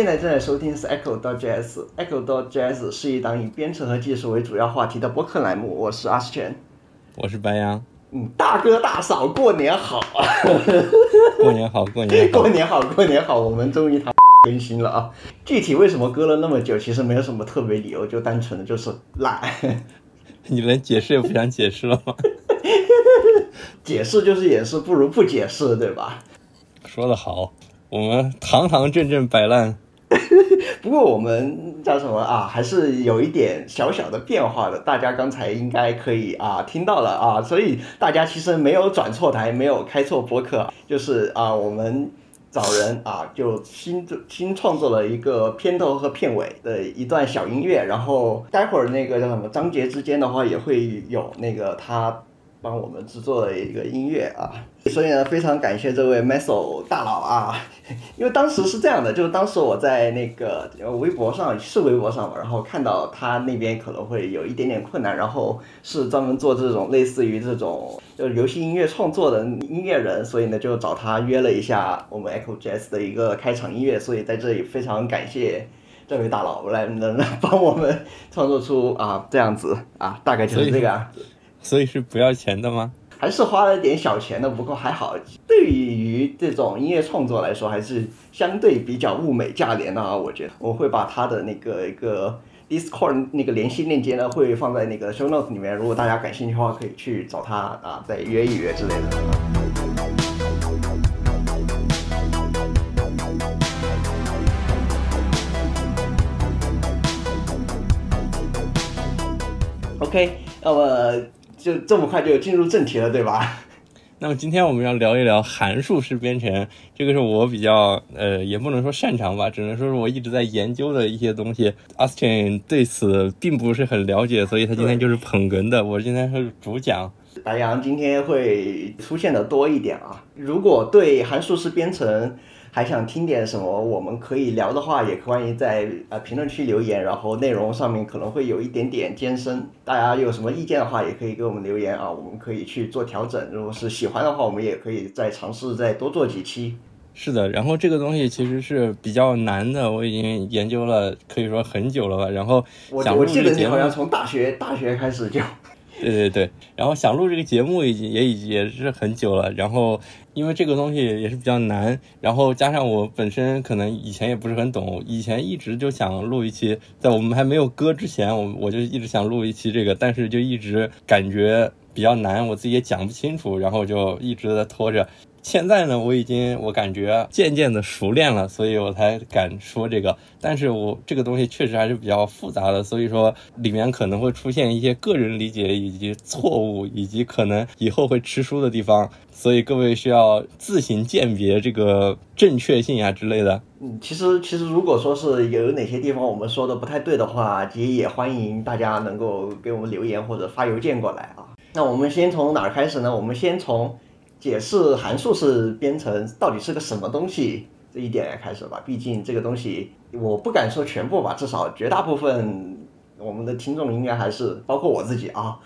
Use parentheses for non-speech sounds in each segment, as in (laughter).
现在正在收听是 Echo dot JS，Echo dot JS 是一档以编程和技术为主要话题的播客栏目。我是阿斯全，我是白羊。嗯，大哥大嫂，过年好！(laughs) 过年好，过年 (laughs) 过年好，过年好！我们终于他更新了啊！具体为什么隔了那么久，其实没有什么特别理由，就单纯的就是懒。(laughs) 你连解释也不想解释了吗？解释就是掩饰，不如不解释，对吧？说得好，我们堂堂正正摆烂。(laughs) 不过我们叫什么啊？还是有一点小小的变化的。大家刚才应该可以啊听到了啊，所以大家其实没有转错台，没有开错播客，就是啊我们找人啊就新新创作了一个片头和片尾的一段小音乐，然后待会儿那个叫什么章节之间的话也会有那个他。帮我们制作了一个音乐啊，所以呢，非常感谢这位 Meso 大佬啊，因为当时是这样的，就是当时我在那个微博上是微博上嘛，然后看到他那边可能会有一点点困难，然后是专门做这种类似于这种就是游戏音乐创作的音乐人，所以呢就找他约了一下我们 Echo Jazz 的一个开场音乐，所以在这里非常感谢这位大佬来能帮我们创作出啊这样子啊，大概就是这个样子。所以是不要钱的吗？还是花了点小钱的？不过还好，对于这种音乐创作来说，还是相对比较物美价廉的啊。我觉得我会把他的那个一个 Discord 那个联系链接呢，会放在那个 Show Notes 里面。如果大家感兴趣的话，可以去找他啊，再约一约之类的。OK，那么。就这么快就进入正题了，对吧？(laughs) 那么今天我们要聊一聊函数式编程，这个是我比较呃，也不能说擅长吧，只能说是我一直在研究的一些东西。Austin 对此并不是很了解，所以他今天就是捧哏的，我今天是主讲。白羊今天会出现的多一点啊。如果对函数式编程，还想听点什么？我们可以聊的话，也欢迎在呃评论区留言。然后内容上面可能会有一点点艰深，大家有什么意见的话，也可以给我们留言啊，我们可以去做调整。如果是喜欢的话，我们也可以再尝试再多做几期。是的，然后这个东西其实是比较难的，我已经研究了，可以说很久了吧。然后我我记得你好像从大学大学开始就。对对对，然后想录这个节目已经也已也是很久了，然后因为这个东西也是比较难，然后加上我本身可能以前也不是很懂，以前一直就想录一期，在我们还没有歌之前，我我就一直想录一期这个，但是就一直感觉比较难，我自己也讲不清楚，然后就一直在拖着。现在呢，我已经我感觉渐渐的熟练了，所以我才敢说这个。但是我这个东西确实还是比较复杂的，所以说里面可能会出现一些个人理解以及错误，以及可能以后会吃书的地方，所以各位需要自行鉴别这个正确性啊之类的。嗯，其实其实如果说是有哪些地方我们说的不太对的话，其实也欢迎大家能够给我们留言或者发邮件过来啊。那我们先从哪儿开始呢？我们先从。解释函数是编程到底是个什么东西这一点来开始吧，毕竟这个东西我不敢说全部吧，至少绝大部分我们的听众应该还是包括我自己啊，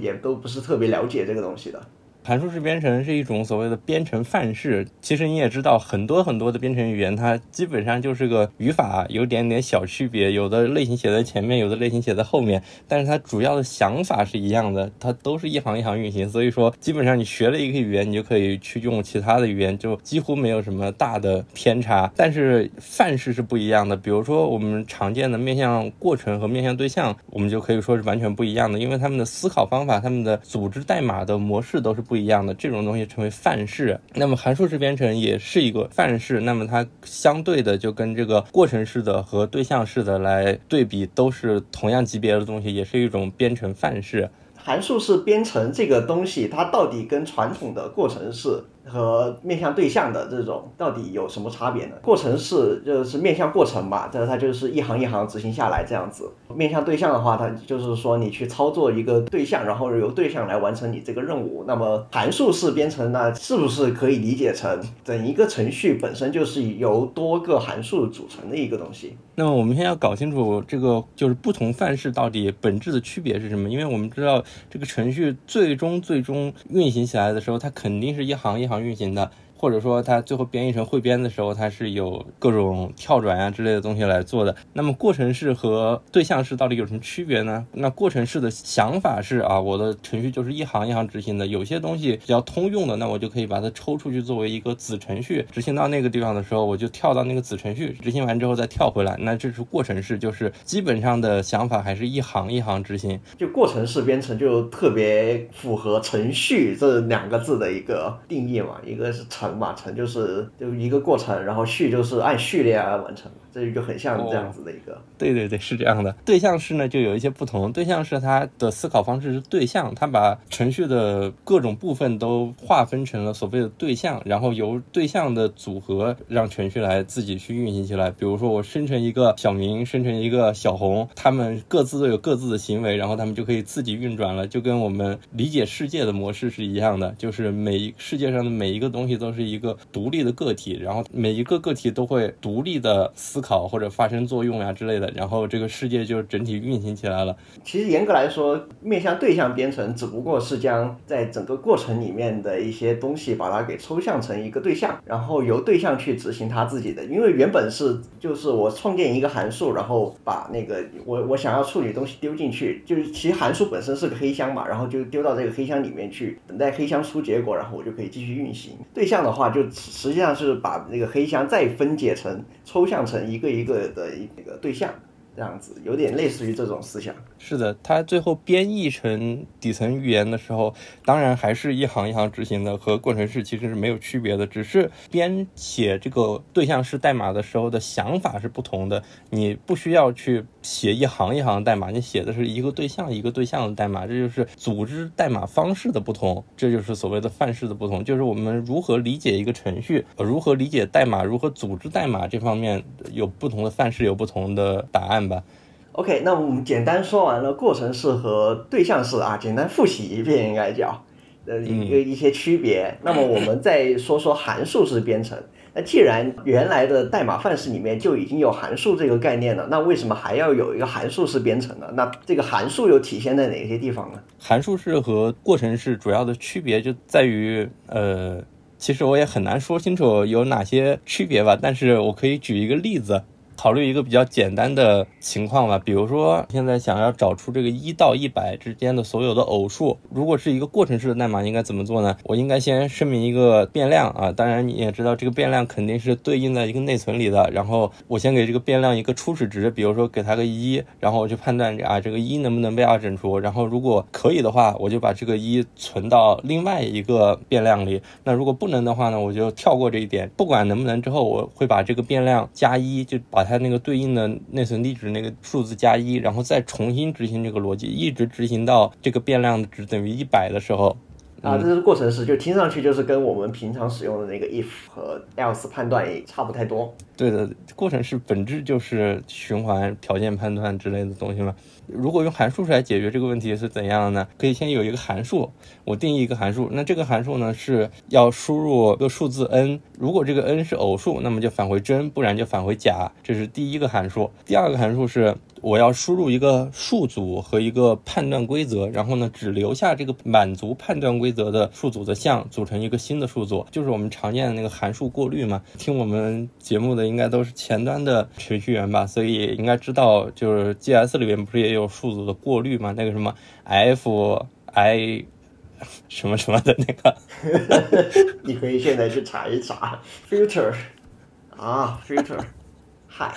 也都不是特别了解这个东西的。函数式编程是一种所谓的编程范式。其实你也知道，很多很多的编程语言，它基本上就是个语法有点点小区别，有的类型写在前面，有的类型写在后面，但是它主要的想法是一样的，它都是一行一行运行。所以说，基本上你学了一个语言，你就可以去用其他的语言，就几乎没有什么大的偏差。但是范式是不一样的，比如说我们常见的面向过程和面向对象，我们就可以说是完全不一样的，因为他们的思考方法、他们的组织代码的模式都是。不一样的这种东西称为范式，那么函数式编程也是一个范式，那么它相对的就跟这个过程式的和对象式的来对比，都是同样级别的东西，也是一种编程范式。函数式编程这个东西，它到底跟传统的过程式？和面向对象的这种到底有什么差别呢？过程式就是面向过程吧，但是它就是一行一行执行下来这样子。面向对象的话，它就是说你去操作一个对象，然后由对象来完成你这个任务。那么函数式编程呢，是不是可以理解成整一个程序本身就是由多个函数组成的一个东西？那么我们先要搞清楚这个就是不同范式到底本质的区别是什么？因为我们知道这个程序最终最终运行起来的时候，它肯定是一行一行。常运行的。或者说它最后编译成汇编的时候，它是有各种跳转啊之类的东西来做的。那么过程式和对象式到底有什么区别呢？那过程式的想法是啊，我的程序就是一行一行执行的，有些东西比较通用的，那我就可以把它抽出去作为一个子程序，执行到那个地方的时候，我就跳到那个子程序，执行完之后再跳回来。那这是过程式，就是基本上的想法还是一行一行执行。就过程式编程就特别符合程序这两个字的一个定义嘛，一个是程嘛，程就是就一个过程，然后序就是按序列来完成。这就很像这样子的一个，对对对，是这样的。对象式呢就有一些不同，对象式它的思考方式是对象，它把程序的各种部分都划分成了所谓的对象，然后由对象的组合让程序来自己去运行起来。比如说我生成一个小明，生成一个小红，他们各自都有各自的行为，然后他们就可以自己运转了，就跟我们理解世界的模式是一样的，就是每一世界上的每一个东西都是一个独立的个体，然后每一个个体都会独立的思。考或者发生作用呀之类的，然后这个世界就整体运行起来了。其实严格来说，面向对象编程只不过是将在整个过程里面的一些东西把它给抽象成一个对象，然后由对象去执行它自己的。因为原本是就是我创建一个函数，然后把那个我我想要处理东西丢进去，就是其实函数本身是个黑箱嘛，然后就丢到这个黑箱里面去，等待黑箱出结果，然后我就可以继续运行。对象的话，就实际上是把那个黑箱再分解成抽象成。一个一个的一个对象。这样子有点类似于这种思想，是的，它最后编译成底层语言的时候，当然还是一行一行执行的，和过程式其实是没有区别的，只是编写这个对象式代码的时候的想法是不同的。你不需要去写一行一行代码，你写的是一个对象一个对象的代码，这就是组织代码方式的不同，这就是所谓的范式的不同，就是我们如何理解一个程序，如何理解代码，如何组织代码这方面有不同的范式，有不同的答案吧。OK，那我们简单说完了过程式和对象式啊，简单复习一遍应该叫呃一个一些区别。那么我们再说说函数式编程。那既然原来的代码范式里面就已经有函数这个概念了，那为什么还要有一个函数式编程呢？那这个函数又体现在哪些地方呢？函数式和过程式主要的区别就在于，呃，其实我也很难说清楚有哪些区别吧，但是我可以举一个例子。考虑一个比较简单的情况吧，比如说现在想要找出这个一到一百之间的所有的偶数，如果是一个过程式的代码，应该怎么做呢？我应该先声明一个变量啊，当然你也知道这个变量肯定是对应在一个内存里的，然后我先给这个变量一个初始值，比如说给它个一，然后我去判断啊这个一能不能被二整除，然后如果可以的话，我就把这个一存到另外一个变量里，那如果不能的话呢，我就跳过这一点，不管能不能之后，我会把这个变量加一，就把它。它那个对应的内存地址那个数字加一，然后再重新执行这个逻辑，一直执行到这个变量的值等于一百的时候。啊，这是过程式，就听上去就是跟我们平常使用的那个 if 和 else 判断也差不太多。对的，过程式本质就是循环条件判断之类的东西嘛。如果用函数来解决这个问题是怎样的呢？可以先有一个函数，我定义一个函数，那这个函数呢是要输入一个数字 n，如果这个 n 是偶数，那么就返回真，不然就返回假，这是第一个函数。第二个函数是。我要输入一个数组和一个判断规则，然后呢，只留下这个满足判断规则的数组的项，组成一个新的数组，就是我们常见的那个函数过滤嘛。听我们节目的应该都是前端的程序员吧，所以应该知道，就是 GS 里面不是也有数组的过滤吗？那个什么 F I (laughs) 什么什么的那个，(laughs) 你可以现在去查一查 filter 啊 filter，嗨。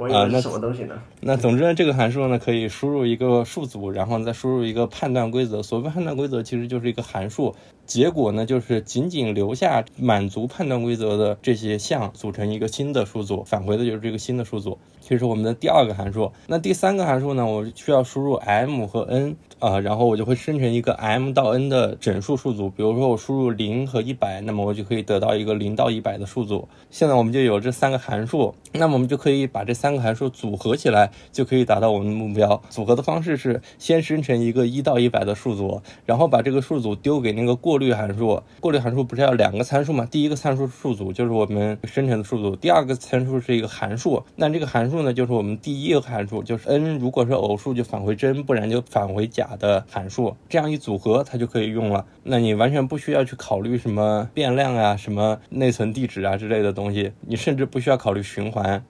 啊，那什么东西呢？那总之呢，这个函数呢可以输入一个数组，然后再输入一个判断规则。所谓判断规则，其实就是一个函数。结果呢，就是仅仅留下满足判断规则的这些项，组成一个新的数组，返回的就是这个新的数组。这是我们的第二个函数。那第三个函数呢，我需要输入 m 和 n 啊，然后我就会生成一个 m 到 n 的整数数组。比如说我输入零和一百，那么我就可以得到一个零到一百的数组。现在我们就有这三个函数，那么我们就可以把这三个函数组合起来，就可以达到我们的目标。组合的方式是先生成一个一到一百的数组，然后把这个数组丢给那个过过滤函数。过滤函数不是要两个参数吗？第一个参数数组就是我们生成的数组，第二个参数是一个函数。那这个函数呢，就是我们第一个函数，就是 n 如果是偶数就返回真，不然就返回假的函数。这样一组合，它就可以用了。那你完全不需要去考虑什么变量啊、什么内存地址啊之类的东西，你甚至不需要考虑循环。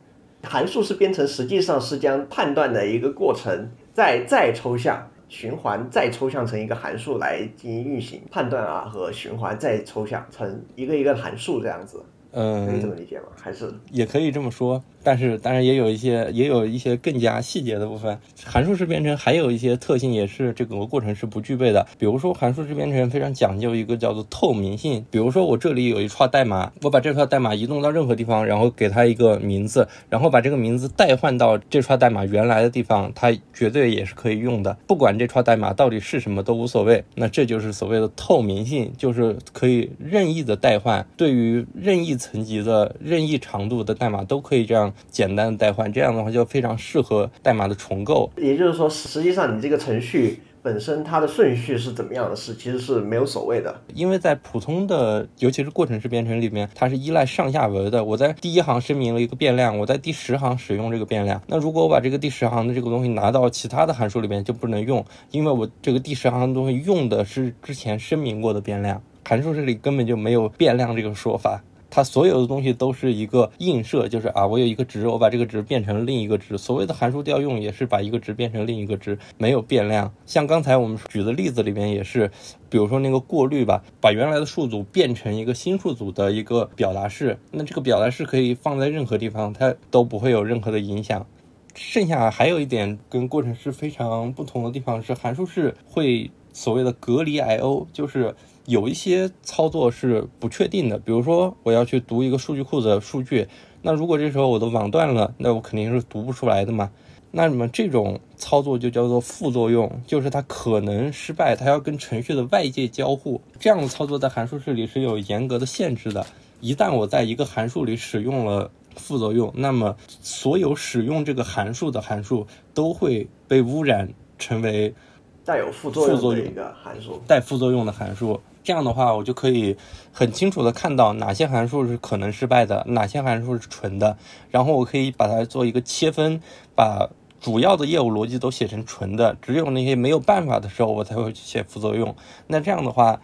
函数式编程实际上是将判断的一个过程再再抽象。循环再抽象成一个函数来进行运行判断啊，和循环再抽象成一个一个函数这样子，嗯，可以这么理解吗？还是也可以这么说。但是当然也有一些也有一些更加细节的部分，函数式编程还有一些特性也是这个过程是不具备的。比如说函数式编程非常讲究一个叫做透明性。比如说我这里有一串代码，我把这串代码移动到任何地方，然后给它一个名字，然后把这个名字代换到这串代码原来的地方，它绝对也是可以用的。不管这串代码到底是什么都无所谓。那这就是所谓的透明性，就是可以任意的代换，对于任意层级的任意长度的代码都可以这样。简单的代换，这样的话就非常适合代码的重构。也就是说，实际上你这个程序本身它的顺序是怎么样的，是其实是没有所谓的。因为在普通的，尤其是过程式编程里面，它是依赖上下文的。我在第一行声明了一个变量，我在第十行使用这个变量。那如果我把这个第十行的这个东西拿到其他的函数里面，就不能用，因为我这个第十行的东西用的是之前声明过的变量。函数这里根本就没有变量这个说法。它所有的东西都是一个映射，就是啊，我有一个值，我把这个值变成另一个值。所谓的函数调用也是把一个值变成另一个值，没有变量。像刚才我们举的例子里面也是，比如说那个过滤吧，把原来的数组变成一个新数组的一个表达式，那这个表达式可以放在任何地方，它都不会有任何的影响。剩下还有一点跟过程式非常不同的地方是，函数式会所谓的隔离 I/O，就是。有一些操作是不确定的，比如说我要去读一个数据库的数据，那如果这时候我的网断了，那我肯定是读不出来的嘛。那么这种操作就叫做副作用，就是它可能失败，它要跟程序的外界交互。这样的操作在函数式里是有严格的限制的。一旦我在一个函数里使用了副作用，那么所有使用这个函数的函数都会被污染成为带有副作用的一个函数，带副作用的函数。这样的话，我就可以很清楚的看到哪些函数是可能失败的，哪些函数是纯的，然后我可以把它做一个切分，把主要的业务逻辑都写成纯的，只有那些没有办法的时候，我才会去写副作用。那这样的话，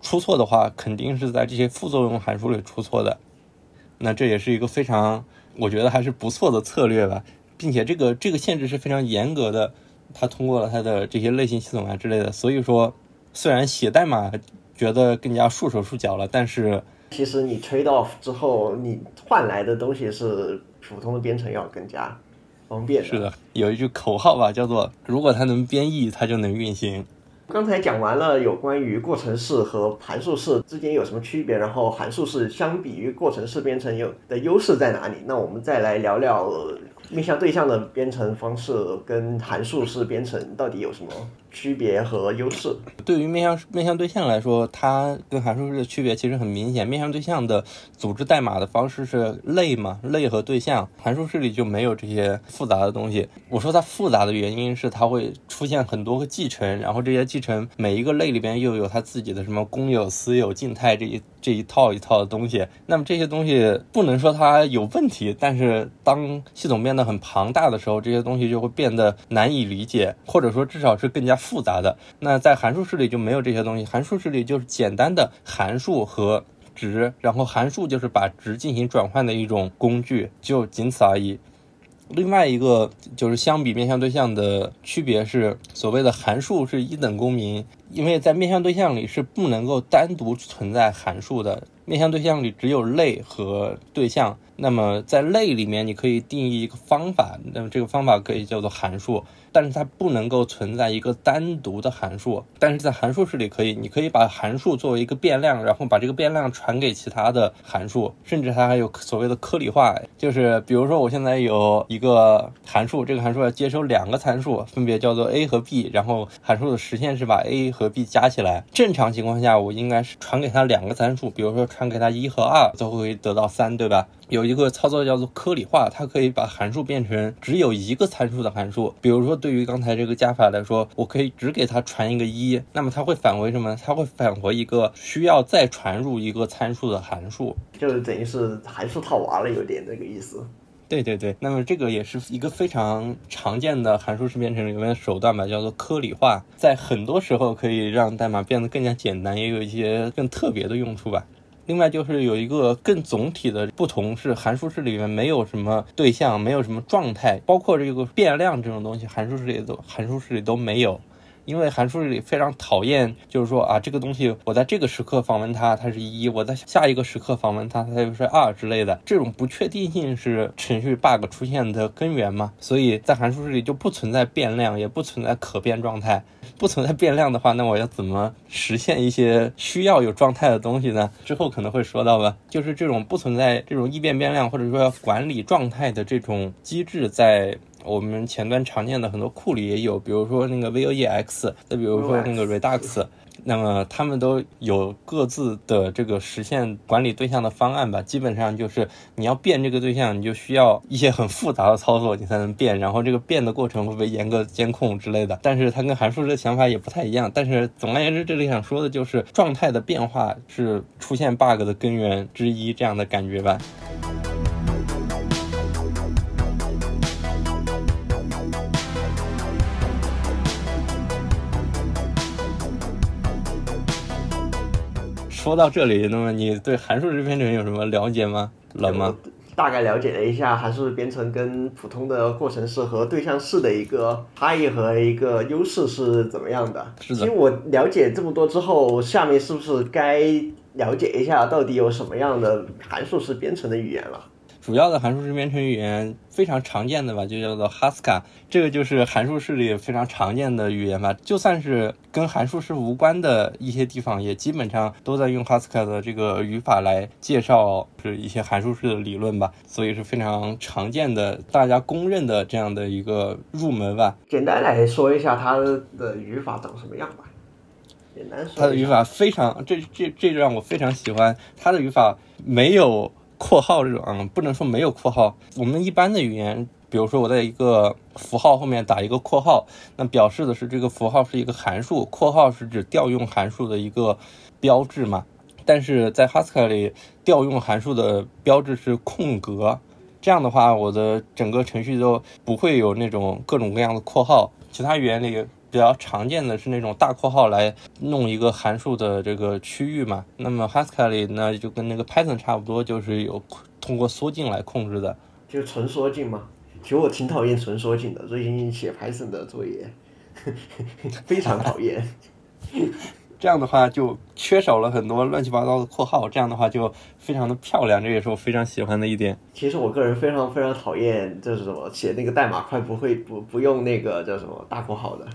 出错的话，肯定是在这些副作用函数里出错的。那这也是一个非常，我觉得还是不错的策略吧，并且这个这个限制是非常严格的，它通过了它的这些类型系统啊之类的，所以说虽然写代码。觉得更加束手束脚了，但是其实你 trade off 之后，你换来的东西是普通的编程要更加方便。是的，有一句口号吧，叫做“如果它能编译，它就能运行”。刚才讲完了有关于过程式和函数式之间有什么区别，然后函数式相比于过程式编程有的优势在哪里？那我们再来聊聊面向对象的编程方式跟函数式编程到底有什么？区别和优势，对于面向面向对象来说，它跟函数式的区别其实很明显。面向对象的组织代码的方式是类嘛，类和对象，函数式里就没有这些复杂的东西。我说它复杂的原因是它会出现很多个继承，然后这些继承每一个类里边又有它自己的什么公有、私有、静态这一这一套一套的东西。那么这些东西不能说它有问题，但是当系统变得很庞大的时候，这些东西就会变得难以理解，或者说至少是更加。复杂的那在函数式里就没有这些东西，函数式里就是简单的函数和值，然后函数就是把值进行转换的一种工具，就仅此而已。另外一个就是相比面向对象的区别是，所谓的函数是一等公民，因为在面向对象里是不能够单独存在函数的，面向对象里只有类和对象。那么在类里面，你可以定义一个方法，那么这个方法可以叫做函数。但是它不能够存在一个单独的函数，但是在函数式里可以，你可以把函数作为一个变量，然后把这个变量传给其他的函数，甚至它还有所谓的颗粒化，就是比如说我现在有一个函数，这个函数要接收两个参数，分别叫做 a 和 b，然后函数的实现是把 a 和 b 加起来。正常情况下，我应该是传给它两个参数，比如说传给它一和二，最后会得到三，对吧？有一个操作叫做颗粒化，它可以把函数变成只有一个参数的函数。比如说，对于刚才这个加法来说，我可以只给它传一个一，那么它会返回什么？它会返回一个需要再传入一个参数的函数，就是等于是函数套娃了，有点这个意思。对对对，那么这个也是一个非常常见的函数式编程里面的手段吧，叫做颗粒化，在很多时候可以让代码变得更加简单，也有一些更特别的用处吧。另外就是有一个更总体的不同是，函数式里面没有什么对象，没有什么状态，包括这个变量这种东西，函数式里都函数式里都没有。因为函数里非常讨厌，就是说啊，这个东西我在这个时刻访问它，它是一；我在下一个时刻访问它，它就是二之类的。这种不确定性是程序 bug 出现的根源嘛？所以在函数式里就不存在变量，也不存在可变状态。不存在变量的话，那我要怎么实现一些需要有状态的东西呢？之后可能会说到吧。就是这种不存在这种异变变量，或者说要管理状态的这种机制，在。我们前端常见的很多库里也有，比如说那个 VOEX，再比如说那个 Redux，那么他们都有各自的这个实现管理对象的方案吧。基本上就是你要变这个对象，你就需要一些很复杂的操作，你才能变。然后这个变的过程会被严格监控之类的。但是它跟函数式的想法也不太一样。但是总而言之，这里想说的就是状态的变化是出现 bug 的根源之一，这样的感觉吧。说到这里，那么你对函数式编程有什么了解吗？了吗？大概了解了一下函数编程跟普通的过程式和对象式的一个差异和一个优势是怎么样的。是的。其实我了解这么多之后，下面是不是该了解一下到底有什么样的函数式编程的语言了？主要的函数式编程语言非常常见的吧，就叫做 Haskell，这个就是函数式里非常常见的语言吧。就算是跟函数式无关的一些地方，也基本上都在用 Haskell 的这个语法来介绍是一些函数式的理论吧。所以是非常常见的，大家公认的这样的一个入门吧。简单来说一下它的语法长什么样吧。简单说，它的语法非常，这这这让我非常喜欢。它的语法没有。括号这种啊，不能说没有括号。我们一般的语言，比如说我在一个符号后面打一个括号，那表示的是这个符号是一个函数，括号是指调用函数的一个标志嘛。但是在 Haskell 里，调用函数的标志是空格，这样的话，我的整个程序都不会有那种各种各样的括号。其他语言里。比较常见的是那种大括号来弄一个函数的这个区域嘛。那么 Haskell 里呢，就跟那个 Python 差不多，就是有通过缩进来控制的。就纯缩进嘛？其实我挺讨厌纯缩进的，最近写 Python 的作业非常讨厌。(laughs) 这样的话就缺少了很多乱七八糟的括号，这样的话就非常的漂亮，这也是我非常喜欢的一点。其实我个人非常非常讨厌，就是什么写那个代码快不会不不用那个叫什么大括号的。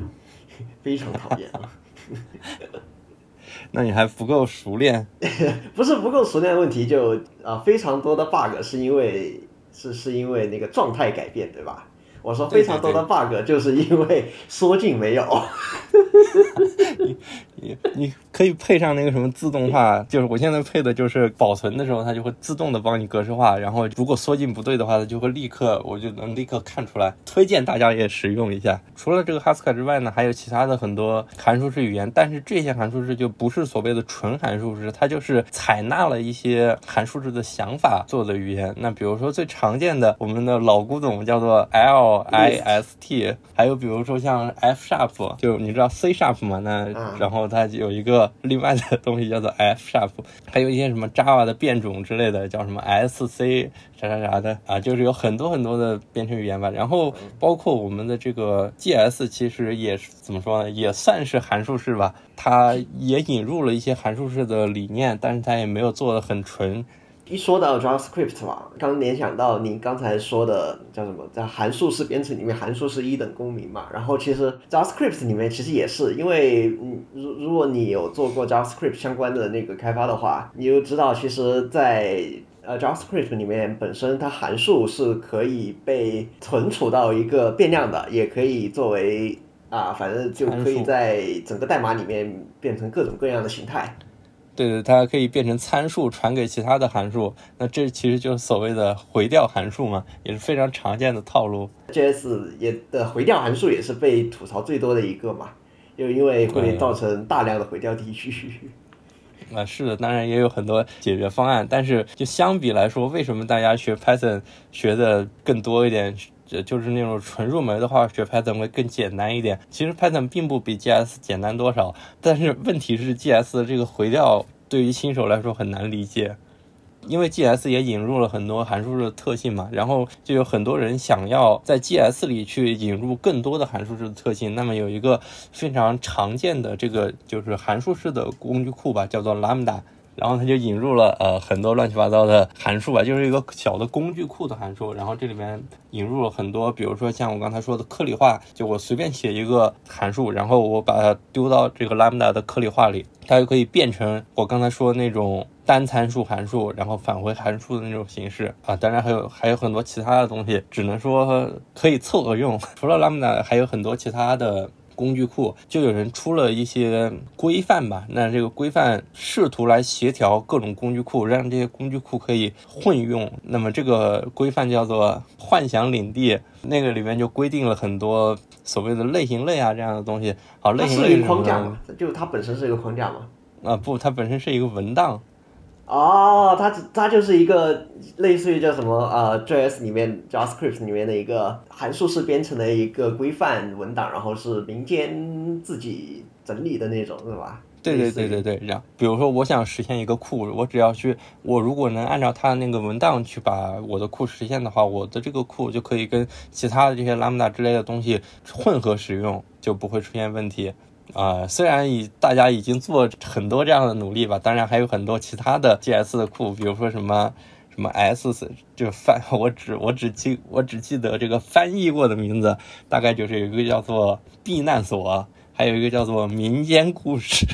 (laughs) 非常讨厌啊！(laughs) 那你还不够熟练？(laughs) 不是不够熟练的问题，就啊非常多的 bug 是因为是是因为那个状态改变，对吧？我说非常多的 bug 就是因为缩进没有。(laughs) 你你你可以配上那个什么自动化，就是我现在配的就是保存的时候它就会自动的帮你格式化，然后如果缩进不对的话，它就会立刻我就能立刻看出来。推荐大家也使用一下。除了这个 Haskell 之外呢，还有其他的很多函数式语言，但是这些函数式就不是所谓的纯函数式，它就是采纳了一些函数式的想法做的语言。那比如说最常见的我们的老古董叫做 L。I S T，还有比如说像 F sharp，就你知道 C sharp 嘛？那然后它有一个 (laughs) 另外的东西叫做 F sharp，还有一些什么 Java 的变种之类的，叫什么 S C 啥啥啥的啊，就是有很多很多的编程语言吧。然后包括我们的这个 G S，其实也是怎么说呢？也算是函数式吧。它也引入了一些函数式的理念，但是它也没有做的很纯。一说到 JavaScript 嘛，刚联想到您刚才说的叫什么，在函数式编程里面，函数是一等公民嘛。然后其实 JavaScript 里面其实也是，因为嗯，如如果你有做过 JavaScript 相关的那个开发的话，你就知道，其实，在呃 JavaScript 里面本身它函数是可以被存储到一个变量的，也可以作为啊，反正就可以在整个代码里面变成各种各样的形态。对对，它可以变成参数传给其他的函数，那这其实就是所谓的回调函数嘛，也是非常常见的套路。JS 也的回调函数也是被吐槽最多的一个嘛，又因为会造成大量的回调地区。(laughs) 啊，是的，当然也有很多解决方案，但是就相比来说，为什么大家学 Python 学的更多一点？就是那种纯入门的话，学 Python 会更简单一点。其实 Python 并不比 GS 简单多少，但是问题是 GS 的这个回调对于新手来说很难理解。因为 GS 也引入了很多函数的特性嘛，然后就有很多人想要在 GS 里去引入更多的函数式的特性。那么有一个非常常见的这个就是函数式的工具库吧，叫做 Lambda。然后他就引入了呃很多乱七八糟的函数吧，就是一个小的工具库的函数。然后这里面引入了很多，比如说像我刚才说的颗粒化，就我随便写一个函数，然后我把它丢到这个 Lambda 的颗粒化里，它就可以变成我刚才说的那种单参数函数，然后返回函数的那种形式啊。当然还有还有很多其他的东西，只能说可以凑合用。除了 Lambda，还有很多其他的。工具库就有人出了一些规范吧，那这个规范试图来协调各种工具库，让这些工具库可以混用。那么这个规范叫做幻想领地，那个里面就规定了很多所谓的类型类啊这样的东西。好，类型类是框架嘛？就它本身是一个框架吗？啊不，它本身是一个文档。哦，它它就是一个类似于叫什么呃，JS 里面 JavaScript 里面的一个函数式编程的一个规范文档，然后是民间自己整理的那种，是吧？对对对对对，这样。比如说，我想实现一个库，我只要去，我如果能按照它的那个文档去把我的库实现的话，我的这个库就可以跟其他的这些 Lambda 之类的东西混合使用，就不会出现问题。啊，虽然已大家已经做很多这样的努力吧，当然还有很多其他的 GS 的库，比如说什么什么 S，就翻 (laughs) 我只我只记我只记得这个翻译过的名字，大概就是有一个叫做避难所，还有一个叫做民间故事。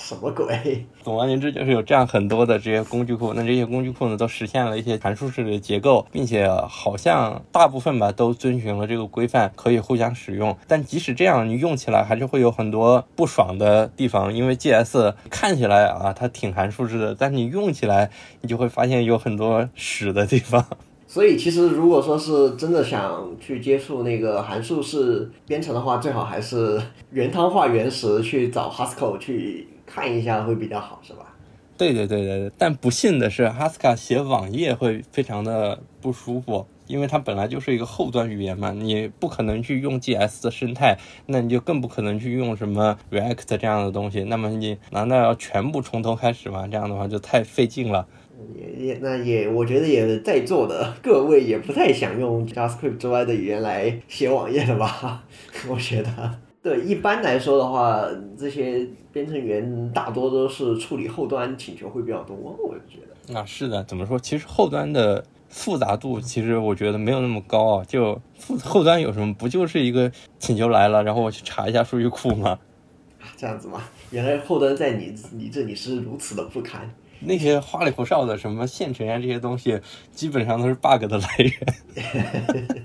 什么鬼？(laughs) 总而言之，就是有这样很多的这些工具库。那这些工具库呢，都实现了一些函数式的结构，并且好像大部分吧都遵循了这个规范，可以互相使用。但即使这样，你用起来还是会有很多不爽的地方，因为 GS 看起来啊，它挺函数式的，但你用起来，你就会发现有很多屎的地方。(laughs) 所以，其实如果说是真的想去接触那个函数式编程的话，最好还是原汤化原石去找 Haskell 去。看一下会比较好，是吧？对对对对对，但不幸的是，Haskell 写网页会非常的不舒服，因为它本来就是一个后端语言嘛，你不可能去用 GS 的生态，那你就更不可能去用什么 React 这样的东西。那么你难道要全部从头开始吗？这样的话就太费劲了。也也那也，我觉得也在座的各位也不太想用 JavaScript 之外的语言来写网页了吧？(laughs) 我觉得。对，一般来说的话，这些编程员大多都是处理后端请求会比较多，我觉得。啊，是的，怎么说？其实后端的复杂度，其实我觉得没有那么高啊。就后后端有什么？不就是一个请求来了，然后我去查一下数据库吗？(laughs) 这样子吗？原来后端在你你这里是如此的不堪。那些花里胡哨的什么线程啊，这些东西，基本上都是 bug 的来源。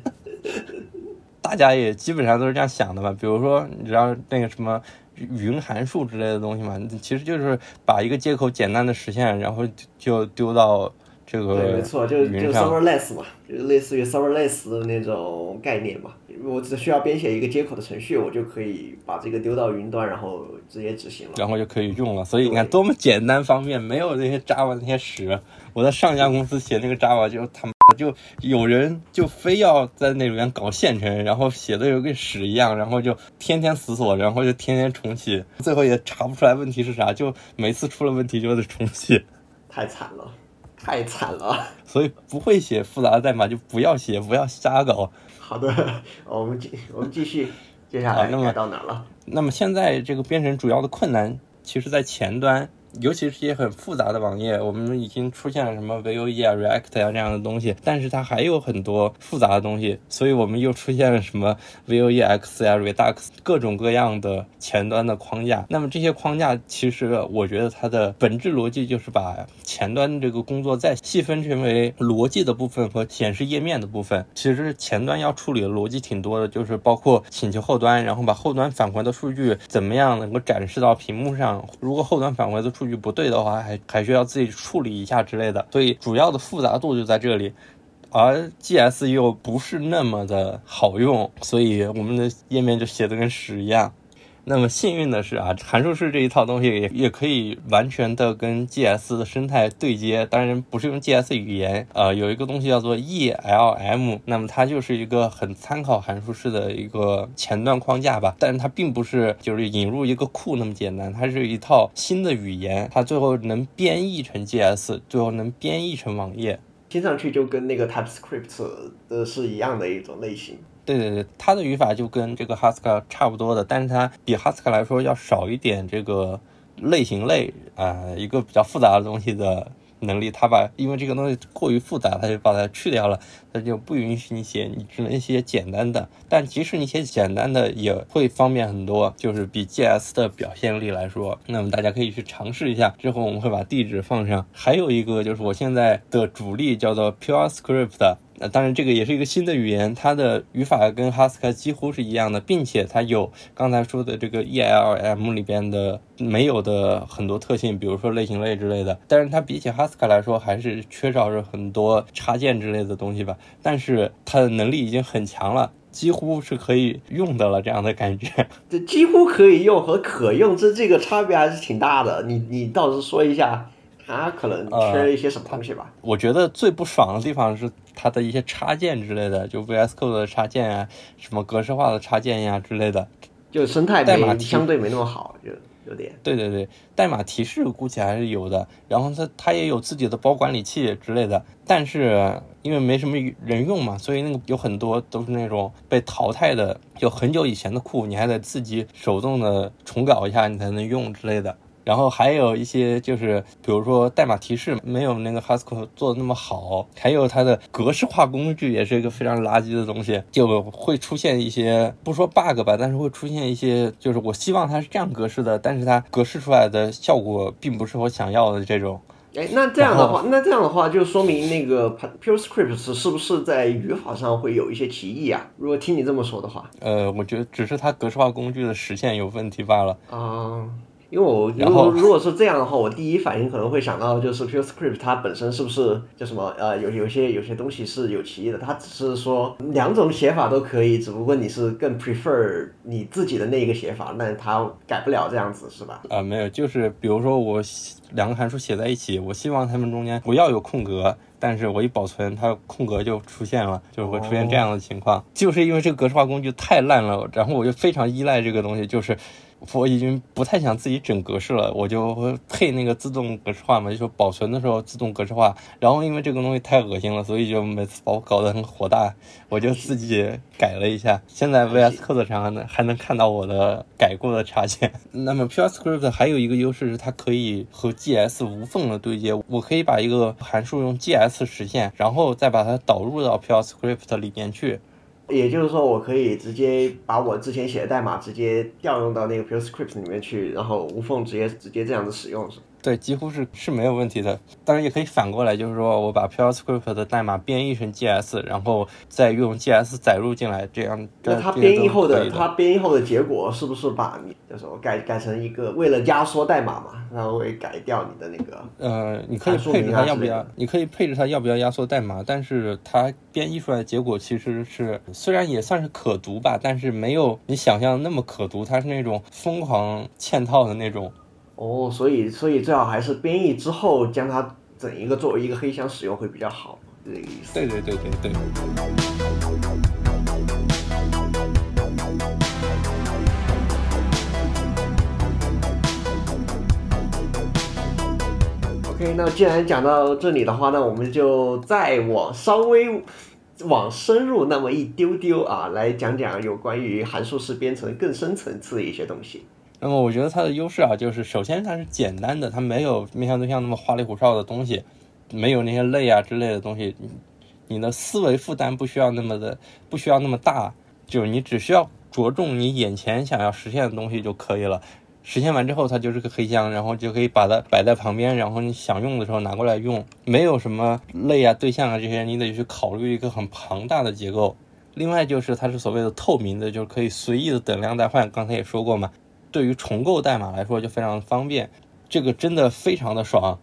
(laughs) 大家也基本上都是这样想的吧？比如说，你知道那个什么云函数之类的东西嘛？其实就是把一个接口简单的实现，然后就丢到这个对，没错，就就 serverless 嘛，就类似于 serverless 的那种概念嘛。我只需要编写一个接口的程序，我就可以把这个丢到云端，然后直接执行了，然后就可以用了。所以你看多么简单方便，没有那些 Java 那些屎。我在上家公司写那个 Java 就他妈。就有人就非要在那里面搞线程，然后写的有跟屎一样，然后就天天死锁，然后就天天重启，最后也查不出来问题是啥，就每次出了问题就得重启，太惨了，太惨了。所以不会写复杂的代码就不要写，不要瞎搞。好的，我们继我们继续，接下来该到哪了？那么现在这个编程主要的困难，其实在前端。尤其是一些很复杂的网页，我们已经出现了什么 Vue 啊、React 啊这样的东西，但是它还有很多复杂的东西，所以我们又出现了什么 Vue X 啊、Redux 各种各样的前端的框架。那么这些框架其实我觉得它的本质逻辑就是把前端这个工作再细分成为逻辑的部分和显示页面的部分。其实前端要处理的逻辑挺多的，就是包括请求后端，然后把后端返回的数据怎么样能够展示到屏幕上。如果后端返回的数数据不对的话，还还需要自己处理一下之类的。所以主要的复杂度就在这里，而 GS 又不是那么的好用，所以我们的页面就写的跟屎一样。那么幸运的是啊，函数式这一套东西也也可以完全的跟 GS 的生态对接，当然不是用 GS 语言，呃，有一个东西叫做 ELM，那么它就是一个很参考函数式的一个前端框架吧，但是它并不是就是引入一个库那么简单，它是一套新的语言，它最后能编译成 GS，最后能编译成网页，听上去就跟那个 TypeScript 的是一样的一种类型。对对对，它的语法就跟这个 Haskell 差不多的，但是它比 Haskell 来说要少一点这个类型类啊，一个比较复杂的东西的能力。它把因为这个东西过于复杂，它就把它去掉了，它就不允许你写，你只能写简单的。但即使你写简单的，也会方便很多，就是比 GS 的表现力来说。那么大家可以去尝试一下，之后我们会把地址放上。还有一个就是我现在的主力叫做 PureScript。呃，当然，这个也是一个新的语言，它的语法跟 Haskell 几乎是一样的，并且它有刚才说的这个 ELM 里边的没有的很多特性，比如说类型类之类的。但是它比起 Haskell 来说，还是缺少着很多插件之类的东西吧。但是它的能力已经很强了，几乎是可以用的了，这样的感觉。这几乎可以用和可用，这这个差别还是挺大的。你你倒是说一下。它可能缺一些什么东西吧？我觉得最不爽的地方是它的一些插件之类的，就 VS Code 的插件啊，什么格式化的插件呀之类的，就生态代码相对没那么好，就有点。对对对，代码提示估计还是有的，然后它它也有自己的包管理器之类的，但是因为没什么人用嘛，所以那个有很多都是那种被淘汰的，就很久以前的库，你还得自己手动的重搞一下你才能用之类的。然后还有一些就是，比如说代码提示没有那个 Haskell 做的那么好，还有它的格式化工具也是一个非常垃圾的东西，就会出现一些不说 bug 吧，但是会出现一些，就是我希望它是这样格式的，但是它格式出来的效果并不是我想要的这种。哎，那这样的话，那这样的话就说明那个 Pure Scripts 是不是在语法上会有一些歧义啊？如果听你这么说的话，呃，我觉得只是它格式化工具的实现有问题罢了。啊。因为我如果如果是这样的话，我第一反应可能会想到就是 PureScript 它本身是不是叫什么呃有有些有些东西是有歧义的，它只是说两种写法都可以，只不过你是更 prefer 你自己的那一个写法，那它改不了这样子是吧？啊，没有，就是比如说我两个函数写在一起，我希望它们中间不要有空格，但是我一保存它空格就出现了，就会出现这样的情况，就是因为这个格式化工具太烂了，然后我就非常依赖这个东西，就是。我已经不太想自己整格式了，我就会配那个自动格式化嘛，就说保存的时候自动格式化。然后因为这个东西太恶心了，所以就每次把我搞得很火大，我就自己改了一下。现在 VS Code 上呢还能看到我的改过的插件。那么 PureScript 还有一个优势是它可以和 GS 无缝的对接，我可以把一个函数用 GS 实现，然后再把它导入到 PureScript 里面去。也就是说，我可以直接把我之前写的代码直接调用到那个 PureScript 里面去，然后无缝直接直接这样子使用，是对，几乎是是没有问题的。当然也可以反过来，就是说我把 PureScript 的代码编译成 GS，然后再用 GS 载入进来，这样。那它编译后的它编译后的结果是不是把你叫什么改改成一个为了压缩代码嘛，然后会改掉你的那个？呃，你可以配置它要不要？你可以配置它要不要压缩代码，但是它编译出来的结果其实是虽然也算是可读吧，但是没有你想象那么可读，它是那种疯狂嵌套的那种。哦，所以所以最好还是编译之后将它整一个作为一个黑箱使用会比较好，这个意思。对对对对对。OK，那既然讲到这里的话，那我们就再往稍微往深入那么一丢丢啊，来讲讲有关于函数式编程更深层次的一些东西。那么我觉得它的优势啊，就是首先它是简单的，它没有面向对象那么花里胡哨的东西，没有那些类啊之类的东西，你的思维负担不需要那么的，不需要那么大，就你只需要着重你眼前想要实现的东西就可以了。实现完之后，它就是个黑箱，然后就可以把它摆在旁边，然后你想用的时候拿过来用，没有什么类啊、对象啊这些，你得去考虑一个很庞大的结构。另外就是它是所谓的透明的，就是可以随意的等量代换，刚才也说过嘛。对于重构代码来说就非常方便，这个真的非常的爽，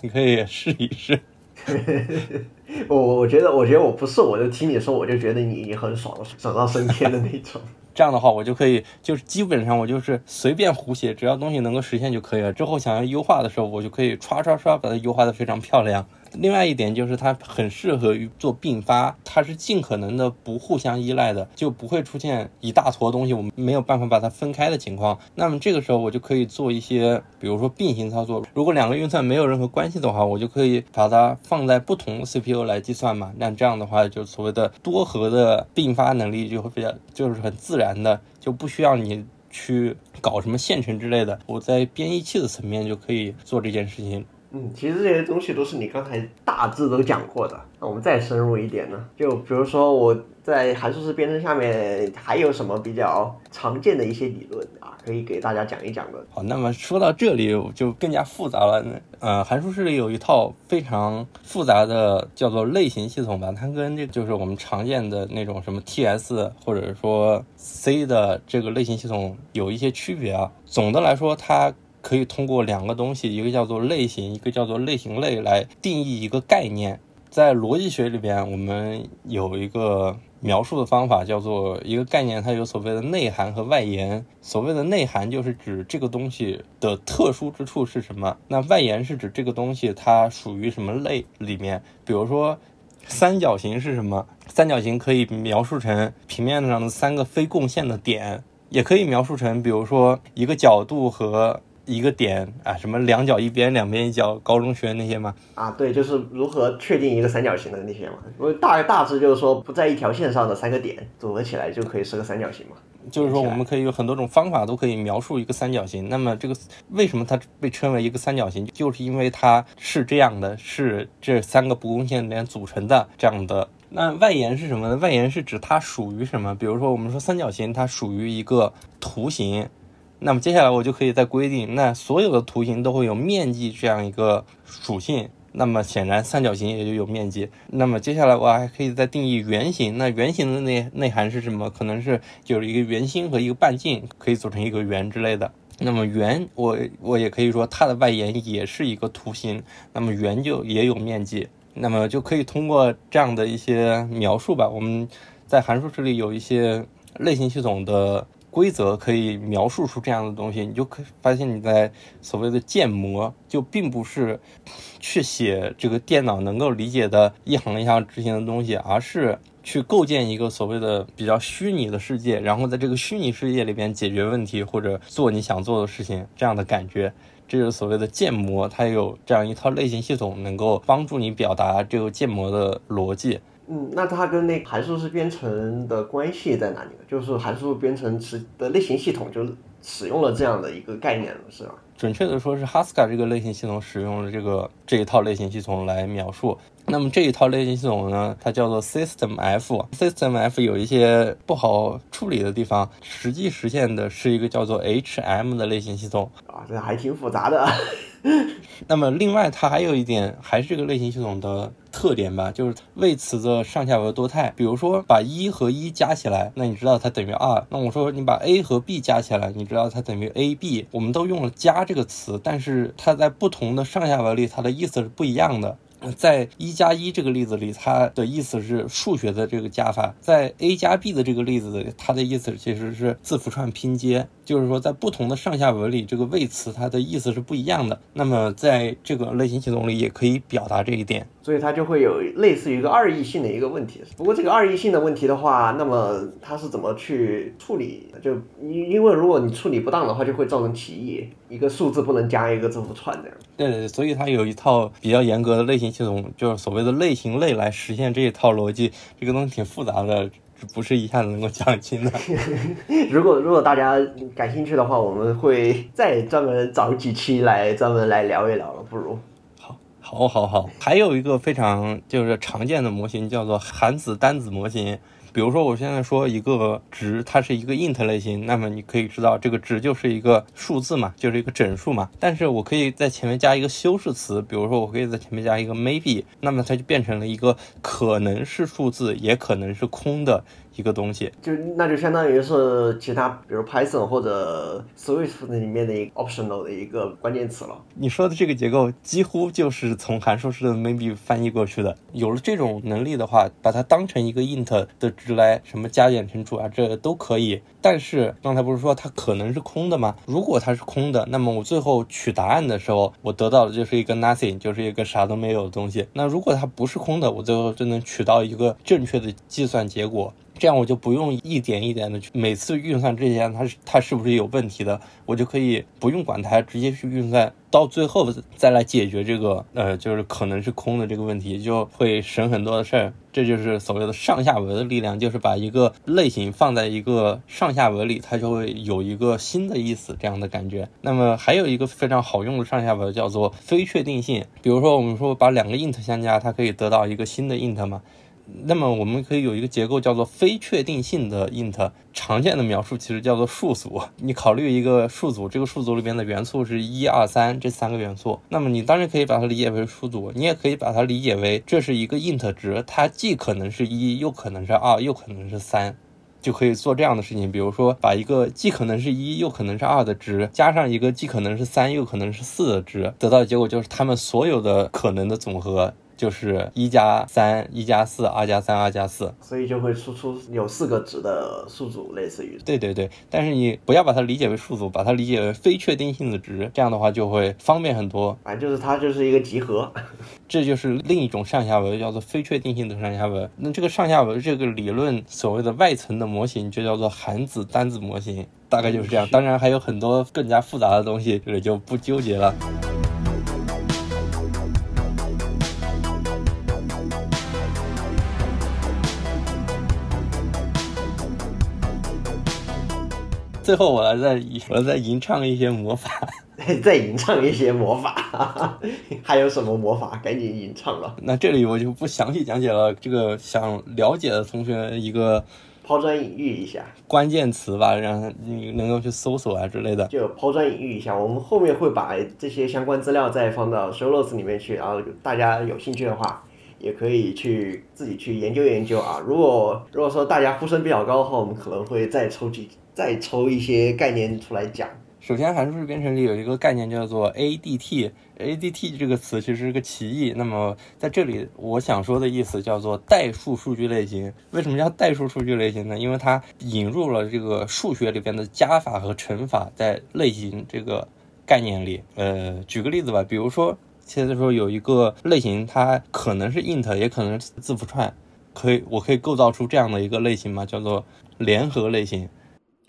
你可以 (laughs) 试一试。(laughs) 我我觉得，我觉得我不是，我就听你说，我就觉得你已经很爽了，爽到升天的那种。(laughs) 这样的话，我就可以，就是基本上我就是随便胡写，只要东西能够实现就可以了。之后想要优化的时候，我就可以刷刷刷把它优化的非常漂亮。另外一点就是它很适合于做并发，它是尽可能的不互相依赖的，就不会出现一大坨东西我们没有办法把它分开的情况。那么这个时候我就可以做一些，比如说并行操作。如果两个运算没有任何关系的话，我就可以把它放在不同 CPU 来计算嘛。那这样的话，就所谓的多核的并发能力就会比较，就是很自然的，就不需要你去搞什么线程之类的。我在编译器的层面就可以做这件事情。嗯，其实这些东西都是你刚才大致都讲过的。那我们再深入一点呢？就比如说我在函数式编程下面还有什么比较常见的一些理论啊，可以给大家讲一讲的。好，那么说到这里就更加复杂了。呃，函数式里有一套非常复杂的叫做类型系统吧，它跟这就是我们常见的那种什么 TS 或者说 C 的这个类型系统有一些区别啊。总的来说，它可以通过两个东西，一个叫做类型，一个叫做类型类来定义一个概念。在逻辑学里边，我们有一个描述的方法，叫做一个概念，它有所谓的内涵和外延。所谓的内涵就是指这个东西的特殊之处是什么，那外延是指这个东西它属于什么类里面。比如说，三角形是什么？三角形可以描述成平面上的三个非共线的点，也可以描述成，比如说一个角度和。一个点啊，什么两角一边，两边一角，高中学那些吗？啊，对，就是如何确定一个三角形的那些嘛。我大大致就是说，不在一条线上的三个点组合起来就可以是个三角形嘛。就是说，我们可以有很多种方法都可以描述一个三角形。那么这个为什么它被称为一个三角形？就是因为它是这样的，是这三个不共线连组成的这样的。那外延是什么呢？外延是指它属于什么？比如说，我们说三角形，它属于一个图形。那么接下来我就可以再规定，那所有的图形都会有面积这样一个属性。那么显然三角形也就有面积。那么接下来我还可以再定义圆形。那圆形的内内涵是什么？可能是就是一个圆心和一个半径可以组成一个圆之类的。那么圆，我我也可以说它的外延也是一个图形。那么圆就也有面积。那么就可以通过这样的一些描述吧。我们在函数这里有一些类型系统的。规则可以描述出这样的东西，你就可发现你在所谓的建模，就并不是去写这个电脑能够理解的一行一行执行的东西，而是去构建一个所谓的比较虚拟的世界，然后在这个虚拟世界里边解决问题或者做你想做的事情，这样的感觉，这是所谓的建模，它有这样一套类型系统，能够帮助你表达这个建模的逻辑。嗯，那它跟那函数式编程的关系在哪里呢？就是函数编程是的类型系统就使用了这样的一个概念了，是吧？准确的说是 Haskell 这个类型系统使用了这个这一套类型系统来描述。那么这一套类型系统呢，它叫做 System F。System F 有一些不好处理的地方，实际实现的是一个叫做 HM 的类型系统。啊，这还挺复杂的。(laughs) 那么另外它还有一点，还是这个类型系统的。特点吧，就是位词的上下文多态。比如说，把一和一加起来，那你知道它等于二。那我说你把 a 和 b 加起来，你知道它等于 a b。我们都用了“加”这个词，但是它在不同的上下文里，它的意思是不一样的。在一加一这个例子里，它的意思是数学的这个加法；在 a 加 b 的这个例子，它的意思其实是字符串拼接。就是说，在不同的上下文里，这个谓词它的意思是不一样的。那么，在这个类型系统里，也可以表达这一点。所以它就会有类似于一个二义性的一个问题。不过这个二义性的问题的话，那么它是怎么去处理？就因因为如果你处理不当的话，就会造成歧义，一个数字不能加一个字符串这样。对对，所以它有一套比较严格的类型系统，就是所谓的类型类来实现这一套逻辑。这个东西挺复杂的。不是一下子能够讲清的。(laughs) 如果如果大家感兴趣的话，我们会再专门找几期来专门来聊一聊了。不如，好，好，好，还有一个非常就是常见的模型叫做含子单子模型。比如说，我现在说一个值，它是一个 int 类型，那么你可以知道这个值就是一个数字嘛，就是一个整数嘛。但是我可以在前面加一个修饰词，比如说我可以在前面加一个 maybe，那么它就变成了一个可能是数字，也可能是空的一个东西。就那就相当于是其他，比如 Python 或者 Swift 里面的一个 optional 的一个关键词了。你说的这个结构几乎就是从函数式的 maybe 翻译过去的。有了这种能力的话，把它当成一个 int 的值来什么加减乘除啊，这都可以。但是刚才不是说它可能是空的吗？如果它是空的，那么我最后取答案的时候，我得到的就是一个 nothing，就是一个啥都没有的东西。那如果它不是空的，我最后就能取到一个正确的计算结果。这样我就不用一点一点的去每次运算这些，它是它是不是有问题的，我就可以不用管它，直接去运算，到最后再来解决这个呃，就是可能是空的这个问题，就会省很多的事儿。这就是所谓的上下文的力量，就是把一个类型放在一个上下文里，它就会有一个新的意思这样的感觉。那么还有一个非常好用的上下文叫做非确定性，比如说我们说把两个 int 相加，它可以得到一个新的 int 嘛。那么我们可以有一个结构叫做非确定性的 int，常见的描述其实叫做数组。你考虑一个数组，这个数组里边的元素是一二三这三个元素，那么你当然可以把它理解为数组，你也可以把它理解为这是一个 int 值，它既可能是一，又可能是二，又可能是三，就可以做这样的事情。比如说，把一个既可能是一，又可能是二的值，加上一个既可能是三，又可能是四的值，得到的结果就是它们所有的可能的总和。就是一加三，一加四，二加三，二加四，所以就会输出有四个值的数组，类似于。对对对，但是你不要把它理解为数组，把它理解为非确定性的值，这样的话就会方便很多。反正就是它就是一个集合，这就是另一种上下文，叫做非确定性的上下文。那这个上下文这个理论所谓的外层的模型就叫做含子单子模型，大概就是这样。(laughs) 当然还有很多更加复杂的东西，这里就不纠结了。最后我来再我再吟唱一些魔法，(laughs) 再吟唱一些魔法，(laughs) 还有什么魔法？赶紧吟唱了。那这里我就不详细讲解了，这个想了解的同学一个抛砖引玉一下关键词吧，让你能够去搜索啊之类的。就抛砖引玉一下，我们后面会把这些相关资料再放到 show notes 里面去，然后大家有兴趣的话。也可以去自己去研究研究啊。如果如果说大家呼声比较高的话，我们可能会再抽几再抽一些概念出来讲。首先，函数式编程里有一个概念叫做 ADT。ADT 这个词其实是个歧义。那么在这里，我想说的意思叫做代数数据类型。为什么叫代数数据类型呢？因为它引入了这个数学里边的加法和乘法在类型这个概念里。呃，举个例子吧，比如说。现在说有一个类型，它可能是 int，也可能是字符串，可以，我可以构造出这样的一个类型嘛，叫做联合类型。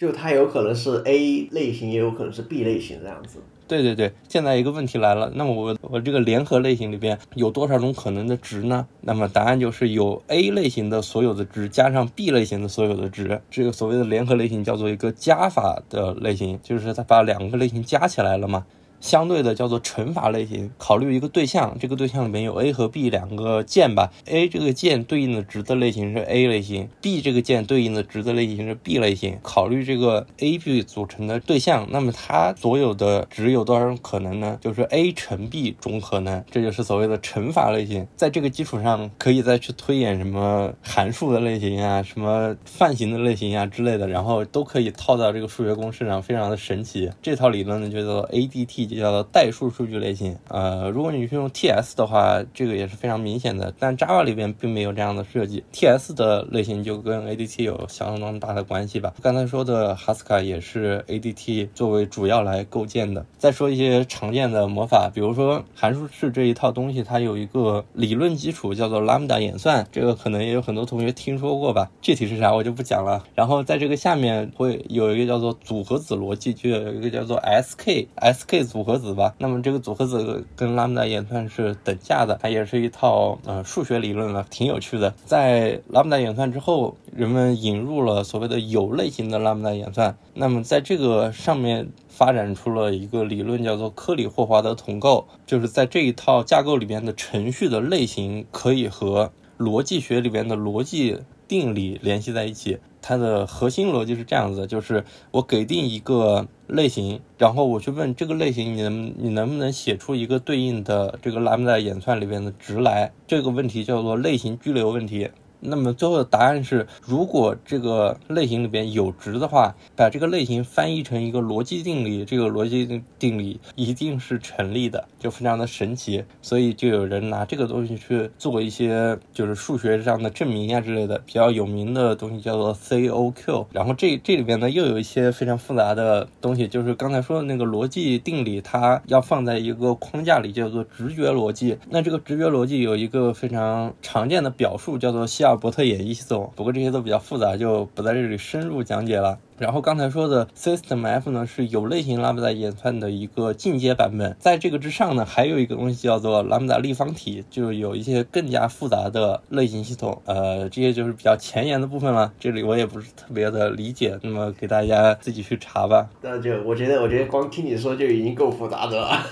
就它有可能是 A 类型，也有可能是 B 类型这样子。对对对，现在一个问题来了，那么我我这个联合类型里边有多少种可能的值呢？那么答案就是有 A 类型的所有的值加上 B 类型的所有的值，这个所谓的联合类型叫做一个加法的类型，就是它把两个类型加起来了嘛。相对的叫做乘法类型，考虑一个对象，这个对象里面有 A 和 B 两个键吧，A 这个键对应的值的类型是 A 类型，B 这个键对应的值的类型是 B 类型。考虑这个 A、B 组成的对象，那么它所有的值有多少种可能呢？就是 A 乘 B 种可能，这就是所谓的乘法类型。在这个基础上，可以再去推演什么函数的类型啊，什么泛型的类型啊之类的，然后都可以套到这个数学公式上，非常的神奇。这套理论呢，叫做 ADT。叫做代数数据类型。呃，如果你是用 TS 的话，这个也是非常明显的。但 Java 里边并没有这样的设计。TS 的类型就跟 ADT 有相当大的关系吧。刚才说的 h a s k a 也是 ADT 作为主要来构建的。再说一些常见的魔法，比如说函数式这一套东西，它有一个理论基础叫做 Lambda 演算，这个可能也有很多同学听说过吧。具体是啥我就不讲了。然后在这个下面会有一个叫做组合子逻辑，就有一个叫做 SK SK 组。组合子吧，那么这个组合子跟 lambda 演算是等价的，它也是一套呃数学理论了，挺有趣的。在 lambda 演算之后，人们引入了所谓的有类型的 lambda 演算，那么在这个上面发展出了一个理论，叫做科里霍华德统构，就是在这一套架构里边的程序的类型可以和逻辑学里边的逻辑定理联系在一起。它的核心逻辑是这样子，就是我给定一个类型，然后我去问这个类型，你能你能不能写出一个对应的这个 lambda 演算里边的值来？这个问题叫做类型拘留问题。那么最后的答案是，如果这个类型里边有值的话，把这个类型翻译成一个逻辑定理，这个逻辑定定理一定是成立的，就非常的神奇。所以就有人拿这个东西去做一些就是数学上的证明呀之类的，比较有名的东西叫做 COQ。然后这这里边呢又有一些非常复杂的东西，就是刚才说的那个逻辑定理，它要放在一个框架里，叫做直觉逻辑。那这个直觉逻辑有一个非常常见的表述，叫做希尔伯特演绎系统。不过这些都比较复杂，就不在这里深入讲解了。然后刚才说的 System F 呢，是有类型 Lambda 演算的一个进阶版本。在这个之上呢，还有一个东西叫做 Lambda 立方体，就有一些更加复杂的类型系统。呃，这些就是比较前沿的部分了。这里我也不是特别的理解，那么给大家自己去查吧。那就我觉得，我觉得光听你说就已经够复杂的了。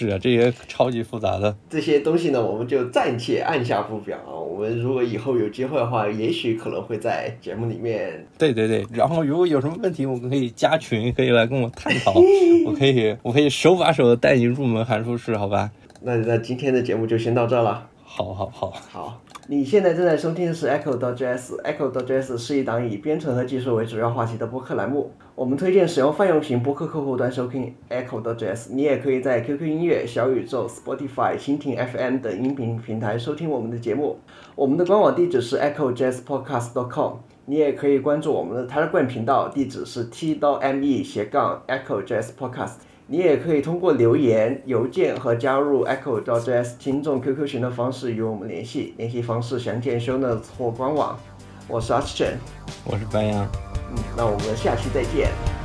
是啊，这些超级复杂的这些东西呢，我们就暂且按下不表啊。我们如果以后有机会的话，也许可能会在节目里面。对对对，然后如果有什么问题，我们可以加群，可以来跟我探讨。(laughs) 我可以，我可以手把手的带你入门函数式，好吧？那那今天的节目就先到这了。好好好好。你现在正在收听的是 Echo 到 JS，Echo 到 JS 是一档以编程和技术为主要话题的播客栏目。我们推荐使用泛用型播客客户端收听 Echo 到 JS。你也可以在 QQ 音乐、小宇宙、Spotify、蜻蜓 FM 等音频平台收听我们的节目。我们的官网地址是 EchoJazzPodcast.com。你也可以关注我们的 Telegram 频道，地址是 t.me 斜杠 EchoJazzPodcast。你也可以通过留言、邮件和加入 Echo 到 JS 听众 QQ 群的方式与我们联系，联系方式详见 Show Notes 或官网。我是阿 s 陈，我是白杨，那我们下期再见。